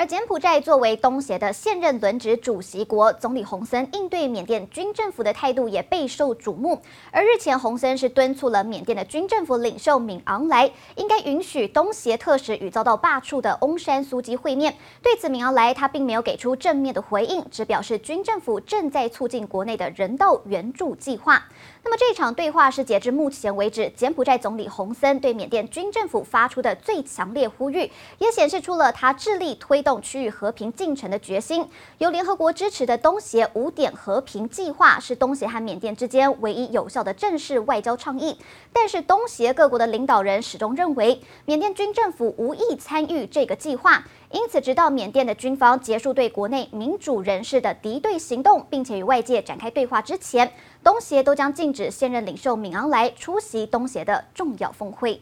而柬埔寨作为东协的现任轮值主席国，总理洪森应对缅甸军政府的态度也备受瞩目。而日前，洪森是敦促了缅甸的军政府领袖敏昂莱，应该允许东协特使与遭到罢黜的翁山苏姬会面。对此，敏昂莱他并没有给出正面的回应，只表示军政府正在促进国内的人道援助计划。那么这场对话是截至目前为止，柬埔寨总理洪森对缅甸军政府发出的最强烈呼吁，也显示出了他致力推动动区域和平进程的决心。由联合国支持的东协五点和平计划是东协和缅甸之间唯一有效的正式外交倡议。但是东协各国的领导人始终认为，缅甸军政府无意参与这个计划。因此，直到缅甸的军方结束对国内民主人士的敌对行动，并且与外界展开对话之前，东协都将禁止现任领袖敏昂莱出席东协的重要峰会。